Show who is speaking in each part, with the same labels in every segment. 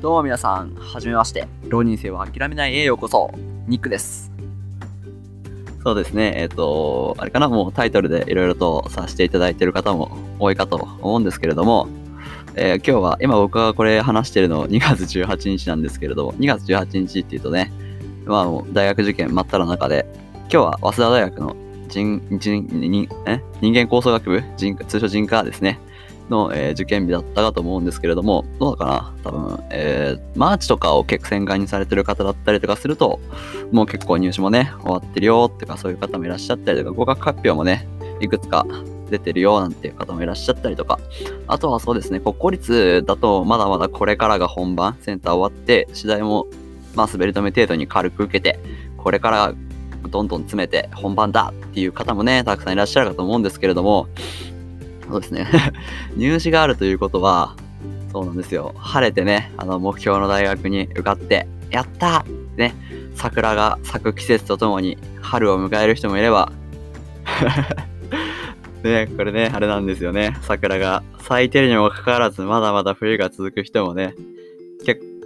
Speaker 1: どうも皆さん、はじめまして。浪人生は諦めないへようこそ。ニックです。そうですね、えっ、と、あれかな、もうタイトルでいろいろとさせていただいている方も多いかと思うんですけれども、えー今日は、今僕がこれ話してるの2月18日なんですけれども、2月18日っていうとね、まあもう大学受験真っ只中で、今日は早稲田大学の人、人、人、え？人間構想学部？人通称人科ですね。の、えー受験日だったかと思うんですけれども、どうだかな多分、えーマーチとかを結構戦艦にされてる方だったりとかすると、もう結構入試もね、終わってるよとかそういう方もいらっしゃったりとか、合格発表もね、いくつか出てるよなんていう方もいらっしゃったりとか、あとはそうですね、国公立だとまだまだこれからが本番、センター終わって、次第も、まあ滑り止め程度に軽く受けて、これからどんどん詰めて本番だっていう方もね、たくさんいらっしゃるかと思うんですけれども、そうですね。入試があるということは、そうなんですよ。晴れてね、あの、目標の大学に受かって、やったね、桜が咲く季節とともに春を迎える人もいれば、ね、これね、あれなんですよね。桜が咲いてるにもかかわらず、まだまだ冬が続く人もね、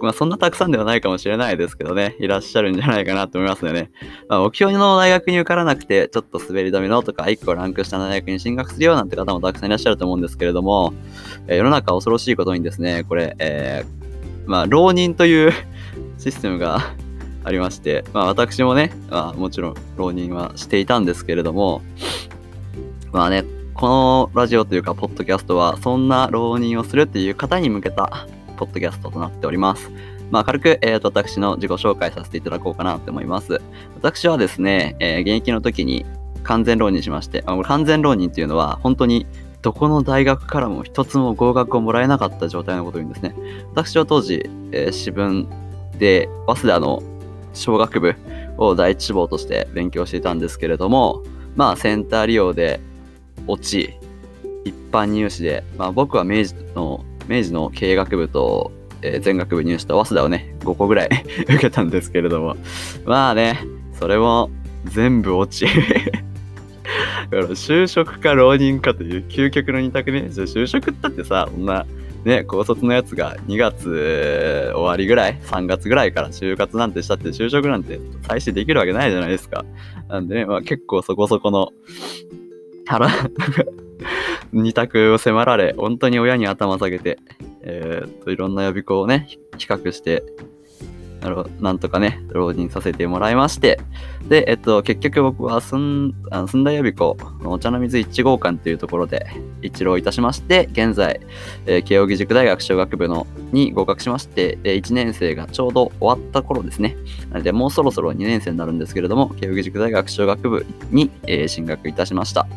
Speaker 1: まあ、そんなたくさんではないかもしれないですけどね、いらっしゃるんじゃないかなと思いますよね。まあ、目標の大学に受からなくて、ちょっと滑り止めのとか、1個ランク下の大学に進学するよなんて方もたくさんいらっしゃると思うんですけれども、えー世の中恐ろしいことにですね、これ、えーまあ、浪人というシステムが ありまして、まあ、私もね、まあ、もちろん浪人はしていたんですけれども、まあね、このラジオというか、ポッドキャストは、そんな浪人をするっていう方に向けた、ポッドキャストとなっております。まあ、軽く、えーと、私の自己紹介させていただこうかなと思います。私はですね、えー現役の時に完全浪人しまして、あ完全浪人っていうのは、本当にどこの大学からも一つも合格をもらえなかった状態のことを言うんですね。私は当時、えー私文で、早稲田の小学部を第一志望として勉強していたんですけれども、まあ、センター利用で落ち、一般入試で、まあ、僕は明治の、明治の経営学部と、えー全学部入試と早稲田をね、5個ぐらい 受けたんですけれども、まあね、それも全部落ち。だから就職か浪人かという究極の二択ね。じゃあ就職ったってさ、そんな、ね、高卒のやつが2月終わりぐらい ?3 月ぐらいから就活なんてしたって就職なんて最初できるわけないじゃないですか。なんでね、まあ結構そこそこの腹、二択を迫られ、本当に親に頭下げて、えーっと、いろんな予備校をね、比較して、なるなんとかね、浪人させてもらいまして、で、えっと、結局僕は寸あの寸大予備校お茶の水一号館というところで一浪いたしまして、現在、えー慶應義塾大学小学部のに合格しまして、え1年生がちょうど終わった頃ですね。なので、もうそろそろ2年生になるんですけれども、慶應義塾大学小学部に、えー進学いたしました。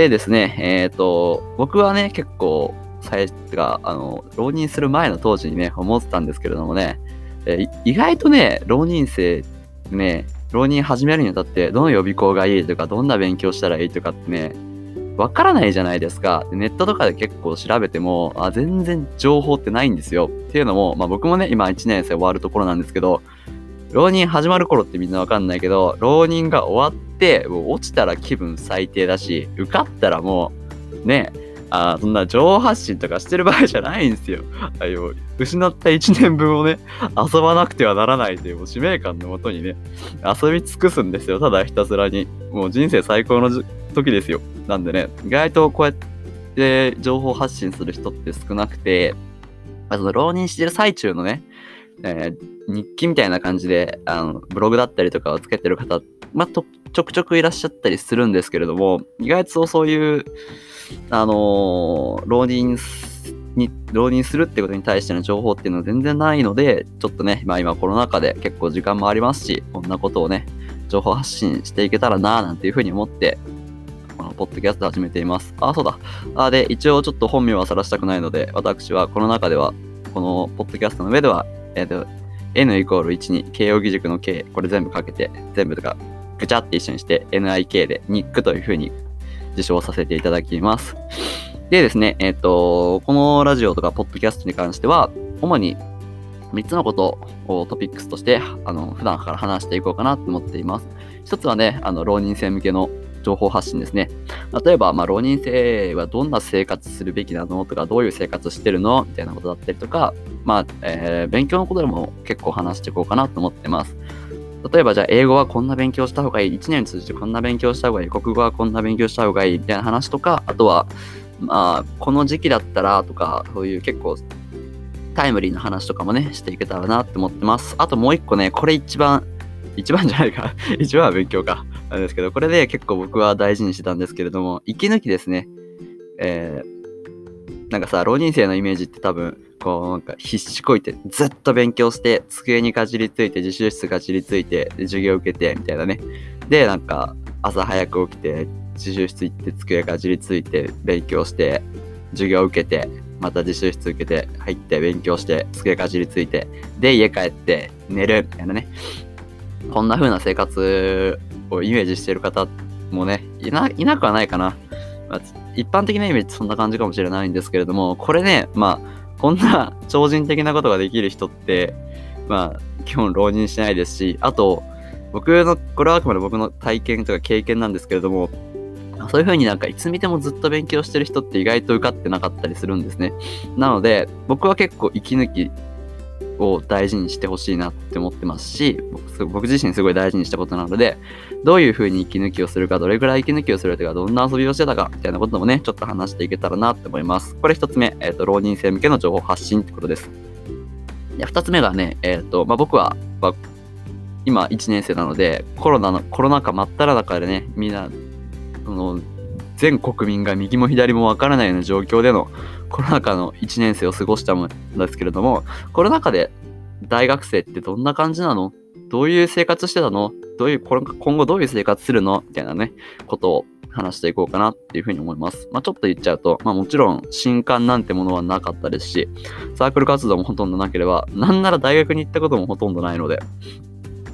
Speaker 1: でですね、えっ、と、僕はね、結構、最初が、あの、浪人する前の当時にね、思ってたんですけれどもね、え意外とね、浪人生ね、浪人始めるにあたって、どの予備校がいいとか、どんな勉強したらいいとかってね、わからないじゃないですか。ネットとかで結構調べても、あ、全然情報ってないんですよ。っていうのも、まあ僕もね、今1年生終わるところなんですけど、浪人始まる頃ってみんなわかんないけど、浪人が終わって、もう落ちたら気分最低だし、受かったらもう、ね、あそんな情報発信とかしてる場合じゃないんですよ。あの失った1年分をね、遊ばなくてはならないというもう使命感のもとにね、遊び尽くすんですよ。ただひたすらに。もう人生最高の時ですよ。なんでね、意外とこうやって情報発信する人って少なくて、まあその浪人してる最中のね、えー日記みたいな感じで、あの、ブログだったりとかをつけてる方、まあ、とちょくちょくいらっしゃったりするんですけれども、意外とそういう、あのー浪人に、浪人するってことに対しての情報っていうのは全然ないので、ちょっとね、まあ今コロナ禍で結構時間もありますし、こんなことをね、情報発信していけたらなぁなんていうふうに思って、このポッドキャスト始めています。あ、そうだ。あ、で、一応ちょっと本名は晒したくないので、私はこの中では、このポッドキャストの上では、えっ、と、N イコール1に、慶応義塾の K、これ全部かけて、全部とか、ぐちゃって一緒にして、NIK で、ニックというふうに自称させていただきます。でですね、えっ、と、このラジオとかポッドキャストに関しては、主に3つのことをトピックスとして、あの、普段から話していこうかなと思っています。一つはね、あの、浪人生向けの情報発信ですね。例えば、まあ、浪人生はどんな生活するべきなの？とか、どういう生活してるの？みたいなことだったりとか、まあ、えー、勉強のことでも結構話していこうかなと思ってます。例えば、じゃあ、英語はこんな勉強した方がいい。1年通じてこんな勉強した方がいい。国語はこんな勉強した方がいい。みたいな話とか、あとは、まあ、この時期だったらとか、そういう結構タイムリーな話とかもね、していけたらなって思ってます。あともう一個ね、これ一番、一番じゃないか 一番は勉強か。なんですけど、これで結構僕は大事にしてたんですけれども、息抜きですね。えー、なんかさ、浪人生のイメージって多分、こう、なんか必死こいて、ずっと勉強して、机にかじりついて、自習室かじりついて、授業受けて、みたいなね。で、なんか、朝早く起きて、自習室行って、机かじりついて、勉強して、授業受けて、また自習室受けて、入って勉強して、机かじりついて、で、家帰って寝る、みたいなね。こんな風な生活をイメージしてる方もね、いな、いなくはないかな。まあ、一般的なイメージそんな感じかもしれないんですけれども、これね、まあ、こんな 超人的なことができる人って、まあ、基本浪人しないですし、あと、僕の、これはあくまで僕の体験とか経験なんですけれども、そういう風になんかいつ見てもずっと勉強してる人って意外と受かってなかったりするんですね。なので、僕は結構息抜きを大事にしてほしいなって思ってますし、僕自身すごい大事にしたことなので、どういう風に息抜きをするか、どれぐらい息抜きをするとか、どんな遊びをしてたか、みたいなこともね、ちょっと話していけたらなって思います。これ一つ目、えっ、ー、と、浪人生向けの情報発信ってことです。で、二つ目がね、えっ、ー、と、まあ、僕は、まあ、今1年生なので、コロナの、コロナ禍真っ只中でね、みんな、その、全国民が右も左もわからないような状況でのコロナ禍の1年生を過ごしたんですけれども、コロナ禍で大学生ってどんな感じなの？どういう生活してたの？どういう、今後どういう生活するの？みたいなね、ことを話していこうかなっていうふうに思います。まあちょっと言っちゃうと、まあもちろん新刊なんてものはなかったですし、サークル活動もほとんどなければ、なんなら大学に行ったこともほとんどないので、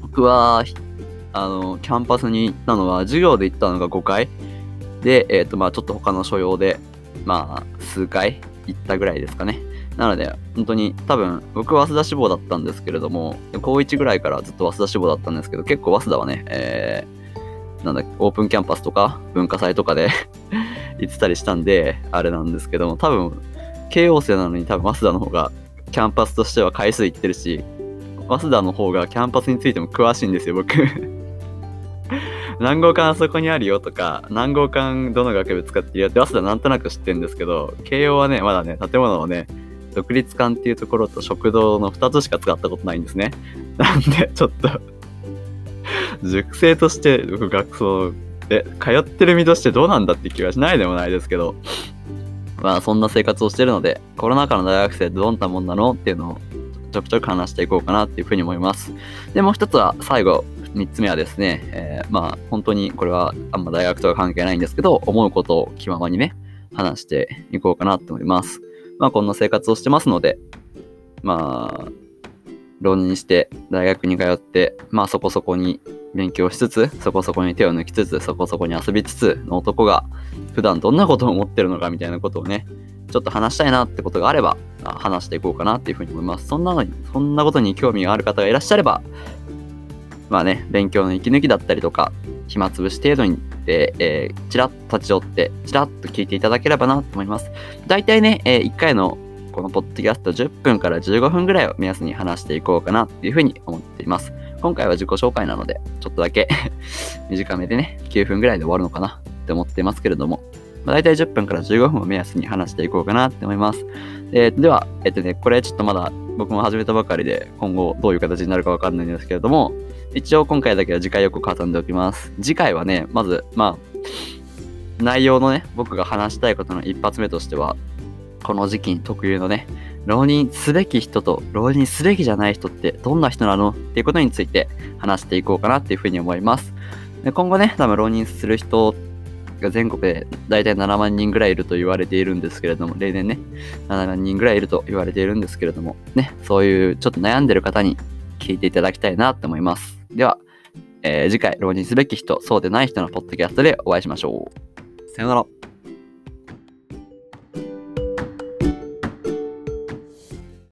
Speaker 1: 僕は、あの、キャンパスに行ったのは、授業で行ったのが5回、で、えっ、ー、と、まあちょっと他の所用で、まあ数回行ったぐらいですかね。なので、本当に多分、僕は早稲田志望だったんですけれども、高1ぐらいからずっと早稲田志望だったんですけど、結構早稲田はね、えー、なんだオープンキャンパスとか文化祭とかで 行ってたりしたんで、あれなんですけども、多分、慶応生なのに多分早稲田の方がキャンパスとしては回数行ってるし、早稲田の方がキャンパスについても詳しいんですよ、僕 何号館あそこにあるよとか、何号館どの学部使ってるよって、早稲田なんとなく知ってるんですけど、慶応はね、まだね、建物をね、独立館っていうところと食堂の2つしか使ったことないんですね。なんで、ちょっと塾生として、僕学校で、通ってる身としてどうなんだって気がしないでもないですけど、まあそんな生活をしてるので、コロナ禍の大学生どんなもんなのっていうのをちょくちょく話していこうかなっていうふうに思います。で、もう一つは最後、三つ目はですね、えー、まあ本当にこれはあんま大学とか関係ないんですけど、思うことを気ままにね、話していこうかなと思います。まあこんな生活をしてますので、まあ、浪人して大学に通って、まあそこそこに勉強しつつ、そこそこに手を抜きつつ、そこそこに遊びつつの男が普段どんなことを思ってるのかみたいなことをね、ちょっと話したいなってことがあれば、話していこうかなっていうふうに思います。そんなのに、そんなことに興味がある方がいらっしゃれば、まあね、勉強の息抜きだったりとか、暇つぶし程度にで、えー、ちらっと立ち寄って、ちらっと聞いていただければなと思います。大体ね、えー、1回のこのポッドキャスト10分から15分ぐらいを目安に話していこうかなっていうふうに思っています。今回は自己紹介なので、ちょっとだけ 短めでね、9分ぐらいで終わるのかなって思ってますけれども、まあ、大体10分から15分を目安に話していこうかなって思います。えー、では、えっとね、これちょっとまだ僕も始めたばかりで、今後どういう形になるかわかんないんですけれども、一応今回だけは次回予告挟んでおきます。次回はね、まず、まあ、内容のね、僕が話したいことの一発目としては、この時期に特有のね、浪人すべき人と浪人すべきじゃない人ってどんな人なの？っていうことについて話していこうかなっていうふうに思います。で今後ね、多分浪人する人ってが全国で大体7万人ぐらいいると言われているんですけれども、例年ね、7万人ぐらいいると言われているんですけれども、ね、そういうちょっと悩んでる方に聞いていただきたいなと思います。では、えー、次回、浪人すべき人、そうでない人のポッドキャストでお会いしましょう。さよなら。